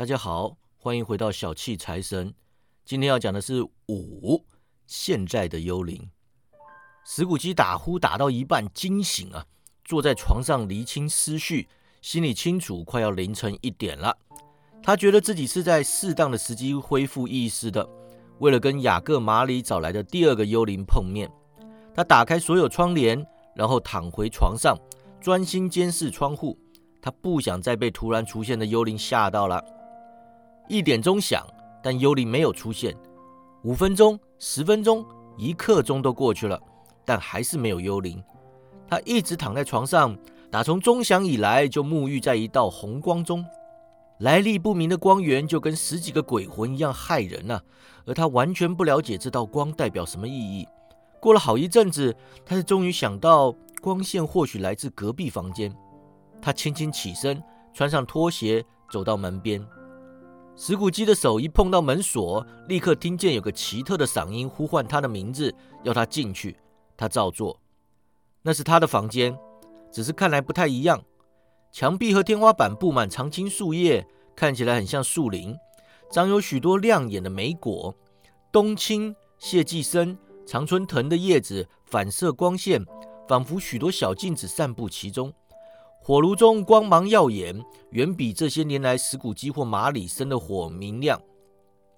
大家好，欢迎回到小气财神。今天要讲的是五现在的幽灵。石谷基打呼打到一半惊醒啊，坐在床上厘清思绪，心里清楚快要凌晨一点了。他觉得自己是在适当的时机恢复意识的。为了跟雅各马里找来的第二个幽灵碰面，他打开所有窗帘，然后躺回床上，专心监视窗户。他不想再被突然出现的幽灵吓到了。一点钟响，但幽灵没有出现。五分钟、十分钟、一刻钟都过去了，但还是没有幽灵。他一直躺在床上，打从钟响以来就沐浴在一道红光中。来历不明的光源就跟十几个鬼魂一样害人呐，而他完全不了解这道光代表什么意义。过了好一阵子，他才终于想到光线或许来自隔壁房间。他轻轻起身，穿上拖鞋，走到门边。石谷基的手一碰到门锁，立刻听见有个奇特的嗓音呼唤他的名字，要他进去。他照做。那是他的房间，只是看来不太一样。墙壁和天花板布满常青树叶，看起来很像树林，长有许多亮眼的莓果。冬青、谢寄生、常春藤的叶子反射光线，仿佛许多小镜子散布其中。火炉中光芒耀眼，远比这些年来石谷鸡或马里生的火明亮。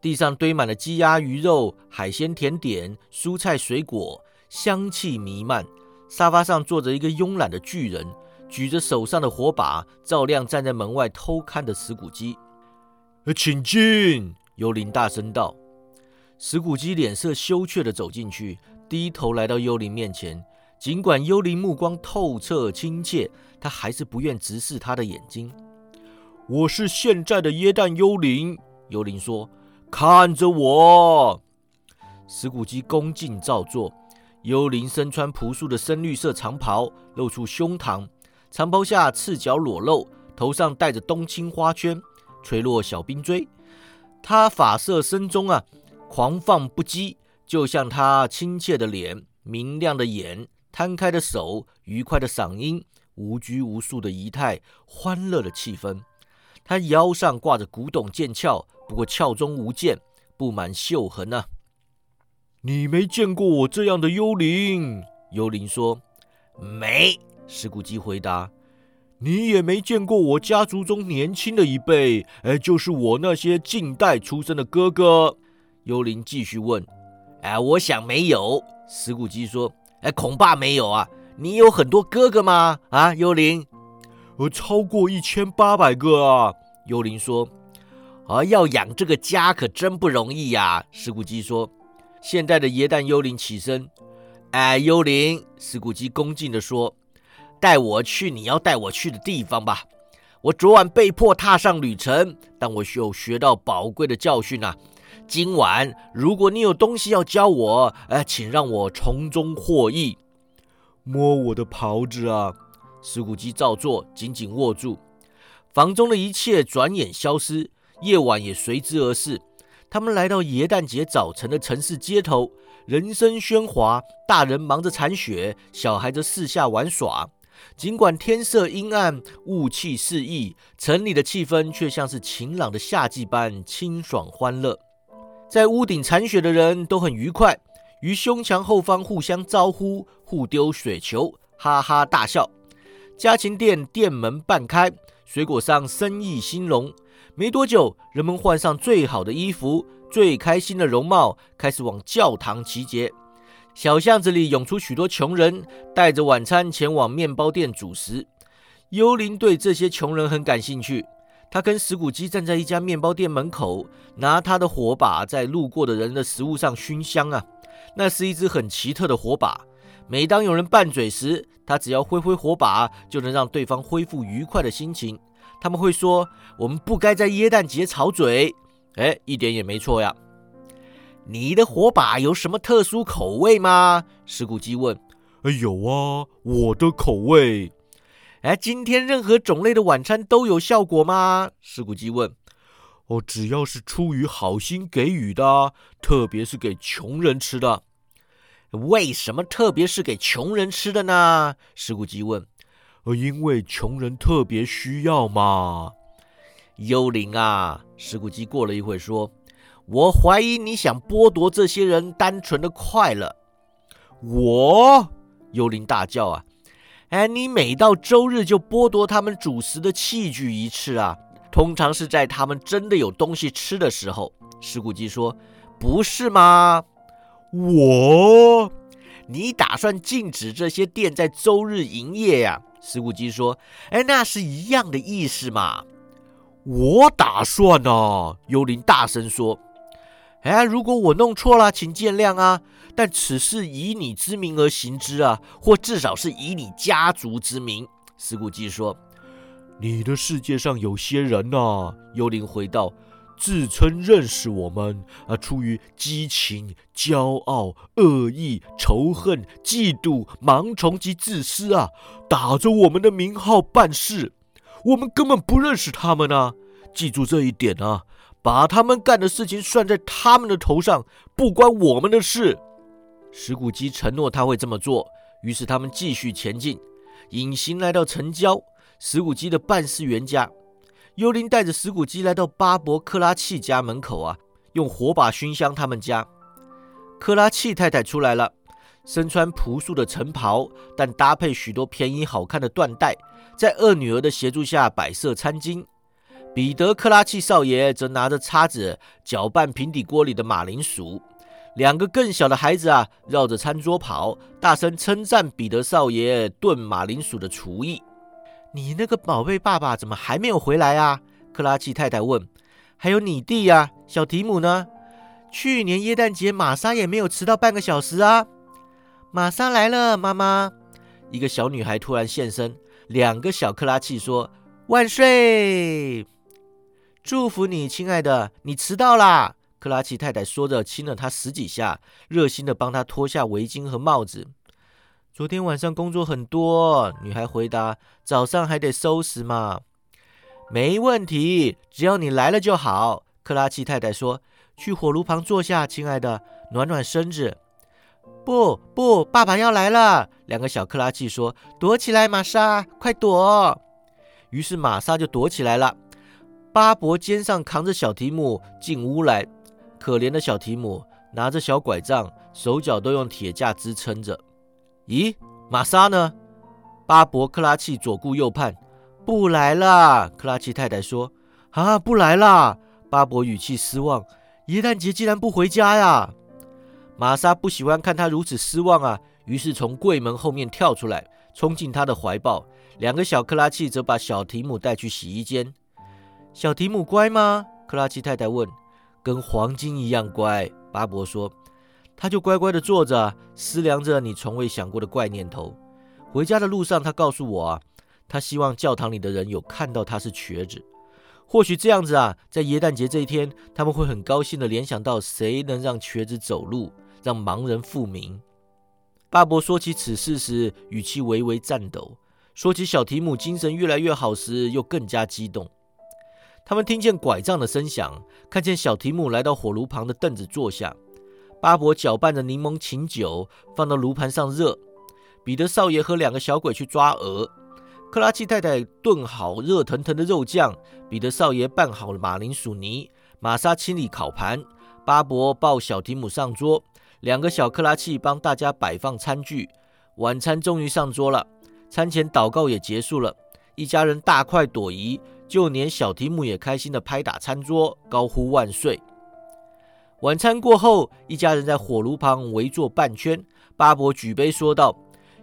地上堆满了鸡鸭鱼肉、海鲜甜点、蔬菜水果，香气弥漫。沙发上坐着一个慵懒的巨人。举着手上的火把，照亮站在门外偷看的石谷基。请进！幽灵大声道。石谷鸡脸色羞怯地走进去，低头来到幽灵面前。尽管幽灵目光透彻亲切，他还是不愿直视他的眼睛。我是现在的耶诞幽灵，幽灵说：“看着我。”石谷基恭敬照做。幽灵身穿朴素的深绿色长袍，露出胸膛。长袍下赤脚裸露，头上戴着冬青花圈，垂落小冰锥。他发色深棕啊，狂放不羁，就像他亲切的脸、明亮的眼、摊开的手、愉快的嗓音、无拘无束的仪态、欢乐的气氛。他腰上挂着古董剑鞘，不过鞘中无剑，布满锈痕啊。你没见过我这样的幽灵，幽灵说：“没。”石谷基回答：“你也没见过我家族中年轻的一辈，哎，就是我那些近代出生的哥哥。”幽灵继续问：“哎，我想没有。”石谷基说：“哎，恐怕没有啊。你有很多哥哥吗？啊，幽灵？呃，超过一千八百个啊。”幽灵说：“啊，要养这个家可真不容易呀。”石谷基说：“现在的耶诞幽灵起身。”哎，幽灵，石谷基恭敬地说。带我去你要带我去的地方吧。我昨晚被迫踏上旅程，但我有学到宝贵的教训啊。今晚如果你有东西要教我，呃，请让我从中获益。摸我的袍子啊！石谷基照做，紧紧握住。房中的一切转眼消失，夜晚也随之而逝。他们来到耶诞节早晨的城市街头，人声喧哗，大人忙着铲雪，小孩则四下玩耍。尽管天色阴暗，雾气四溢，城里的气氛却像是晴朗的夏季般清爽欢乐。在屋顶铲雪的人都很愉快，于胸墙后方互相招呼，互丢雪球，哈哈大笑。家禽店店门半开，水果商生意兴隆。没多久，人们换上最好的衣服，最开心的容貌，开始往教堂集结。小巷子里涌出许多穷人，带着晚餐前往面包店煮食。幽灵对这些穷人很感兴趣。他跟石谷鸡站在一家面包店门口，拿他的火把在路过的人的食物上熏香啊。那是一只很奇特的火把。每当有人拌嘴时，他只要挥挥火把，就能让对方恢复愉快的心情。他们会说：“我们不该在耶诞节吵嘴。”哎，一点也没错呀。你的火把有什么特殊口味吗？石谷鸡问。哎，有啊，我的口味。哎，今天任何种类的晚餐都有效果吗？石谷鸡问。哦，只要是出于好心给予的，特别是给穷人吃的。为什么特别是给穷人吃的呢？石谷鸡问。因为穷人特别需要嘛。幽灵啊！石骨鸡过了一会说：“我怀疑你想剥夺这些人单纯的快乐。”我幽灵大叫啊！哎，你每到周日就剥夺他们主食的器具一次啊！通常是在他们真的有东西吃的时候。石谷鸡说：“不是吗？”我，你打算禁止这些店在周日营业呀？石谷鸡说：“哎，那是一样的意思嘛。”我打算呢，幽灵大声说：“哎，如果我弄错了，请见谅啊！但此事以你之名而行之啊，或至少是以你家族之名。”石谷鸡说：“你的世界上有些人呐。”幽灵回道：“自称认识我们，啊，出于激情、骄傲、恶意、仇恨、嫉妒、盲从及自私啊，打着我们的名号办事。”我们根本不认识他们啊！记住这一点啊！把他们干的事情算在他们的头上，不关我们的事。石骨鸡承诺他会这么做，于是他们继续前进，隐形来到城郊石骨鸡的办事员家。幽灵带着石骨鸡来到巴伯克拉契家门口啊，用火把熏香他们家。克拉契太太出来了，身穿朴素的晨袍，但搭配许多便宜好看的缎带。在二女儿的协助下摆设餐巾，彼得克拉契少爷则拿着叉子搅拌平底锅里的马铃薯。两个更小的孩子啊，绕着餐桌跑，大声称赞彼得少爷炖马铃薯的厨艺。你那个宝贝爸爸怎么还没有回来啊？克拉契太太问。还有你弟呀，小提姆呢？去年耶诞节玛莎也没有迟到半个小时啊。玛莎来了，妈妈。一个小女孩突然现身。两个小克拉契说：“万岁！祝福你，亲爱的，你迟到啦！”克拉契太太说着，亲了他十几下，热心的帮他脱下围巾和帽子。昨天晚上工作很多，女孩回答：“早上还得收拾嘛。”没问题，只要你来了就好。克拉契太太说：“去火炉旁坐下，亲爱的，暖暖身子。”不不，爸爸要来了！两个小克拉契说：“躲起来，玛莎，快躲！”于是玛莎就躲起来了。巴伯肩上扛着小提姆进屋来，可怜的小提姆拿着小拐杖，手脚都用铁架支撑着。咦，玛莎呢？巴伯克拉契左顾右盼，不来了。克拉契太太说：“啊，不来了。”巴伯语气失望：“耶诞节竟然不回家呀！”玛莎不喜欢看他如此失望啊，于是从柜门后面跳出来，冲进他的怀抱。两个小克拉契则把小提姆带去洗衣间。小提姆乖吗？克拉契太太问。跟黄金一样乖，巴伯说。他就乖乖地坐着，思量着你从未想过的怪念头。回家的路上，他告诉我啊，他希望教堂里的人有看到他是瘸子。或许这样子啊，在耶诞节这一天，他们会很高兴地联想到谁能让瘸子走路。让盲人复明。巴伯说起此事时，语气微微颤抖；说起小提姆精神越来越好时，又更加激动。他们听见拐杖的声响，看见小提姆来到火炉旁的凳子坐下。巴伯搅拌着柠檬琴酒，放到炉盘上热。彼得少爷和两个小鬼去抓鹅。克拉奇太太炖好热腾腾的肉酱，彼得少爷拌好了马铃薯泥，玛莎清理烤盘，巴伯抱小提姆上桌。两个小克拉契帮大家摆放餐具，晚餐终于上桌了。餐前祷告也结束了，一家人大快朵颐，就连小提姆也开心地拍打餐桌，高呼万岁。晚餐过后，一家人在火炉旁围坐半圈，巴伯举杯说道：“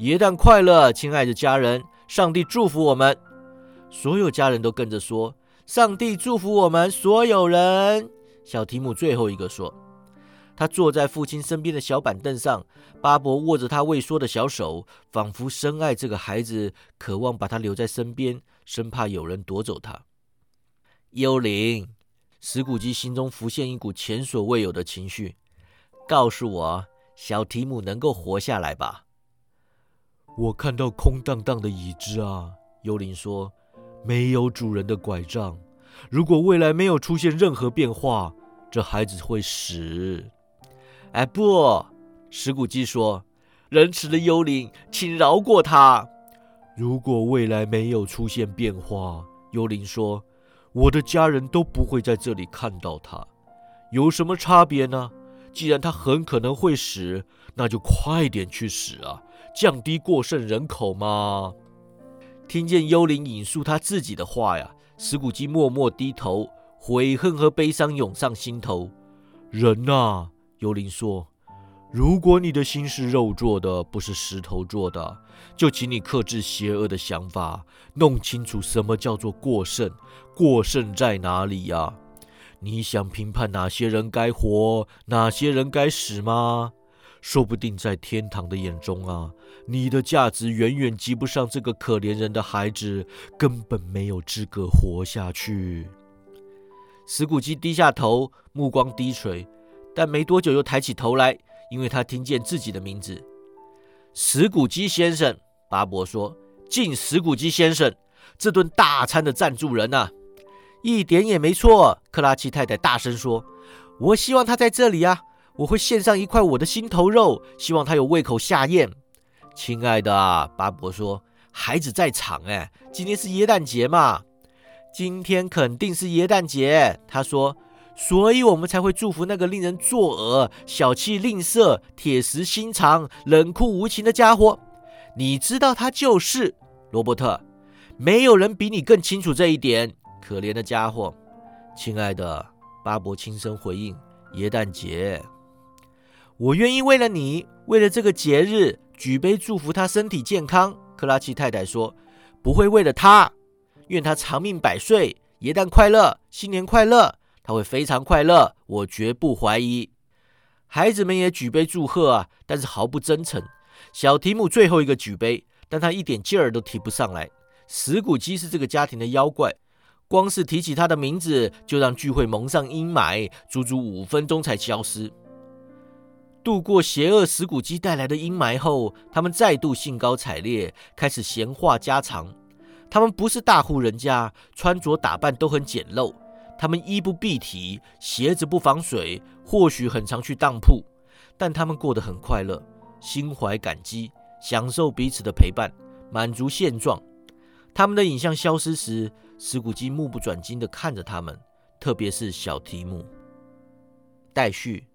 元旦快乐，亲爱的家人！上帝祝福我们。”所有家人都跟着说：“上帝祝福我们所有人。”小提姆最后一个说。他坐在父亲身边的小板凳上，巴伯握着他未说的小手，仿佛深爱这个孩子，渴望把他留在身边，生怕有人夺走他。幽灵，石骨鸡心中浮现一股前所未有的情绪，告诉我，小提姆能够活下来吧？我看到空荡荡的椅子啊，幽灵说，没有主人的拐杖。如果未来没有出现任何变化，这孩子会死。哎不，石骨鸡说：“仁慈的幽灵，请饶过他。”如果未来没有出现变化，幽灵说：“我的家人都不会在这里看到他，有什么差别呢？既然他很可能会死，那就快点去死啊，降低过剩人口嘛。听见幽灵引述他自己的话呀，石谷基默默低头，悔恨和悲伤涌上心头。人呐，幽灵说，如果你的心是肉做的，不是石头做的，就请你克制邪恶的想法，弄清楚什么叫做过剩，过剩在哪里呀？你想评判哪些人该活，哪些人该死吗？说不定在天堂的眼中啊，你的价值远远及不上这个可怜人的孩子，根本没有资格活下去。石谷基低下头，目光低垂，但没多久又抬起头来，因为他听见自己的名字——石谷基先生。巴伯说：“敬石谷基先生，这顿大餐的赞助人呐。”一点也没错，克拉奇太太大声说：“我希望他在这里啊！我会献上一块我的心头肉，希望他有胃口下咽。”亲爱的，巴伯说：“孩子在场，哎，今天是耶诞节嘛？今天肯定是耶诞节。”他说：“所以我们才会祝福那个令人作呕、小气吝啬、铁石心肠、冷酷无情的家伙。你知道他就是罗伯特，没有人比你更清楚这一点。”可怜的家伙，亲爱的巴伯轻声回应：“耶诞节，我愿意为了你，为了这个节日，举杯祝福他身体健康。”克拉奇太太说：“不会为了他，愿他长命百岁，耶诞快乐，新年快乐，他会非常快乐，我绝不怀疑。”孩子们也举杯祝贺啊，但是毫不真诚。小提姆最后一个举杯，但他一点劲儿都提不上来。石谷基是这个家庭的妖怪。光是提起他的名字，就让聚会蒙上阴霾，足足五分钟才消失。度过邪恶石骨鸡带来的阴霾后，他们再度兴高采烈，开始闲话家常。他们不是大户人家，穿着打扮都很简陋。他们衣不蔽体，鞋子不防水，或许很常去当铺，但他们过得很快乐，心怀感激，享受彼此的陪伴，满足现状。他们的影像消失时。石谷基目不转睛地看着他们，特别是小提姆。待续。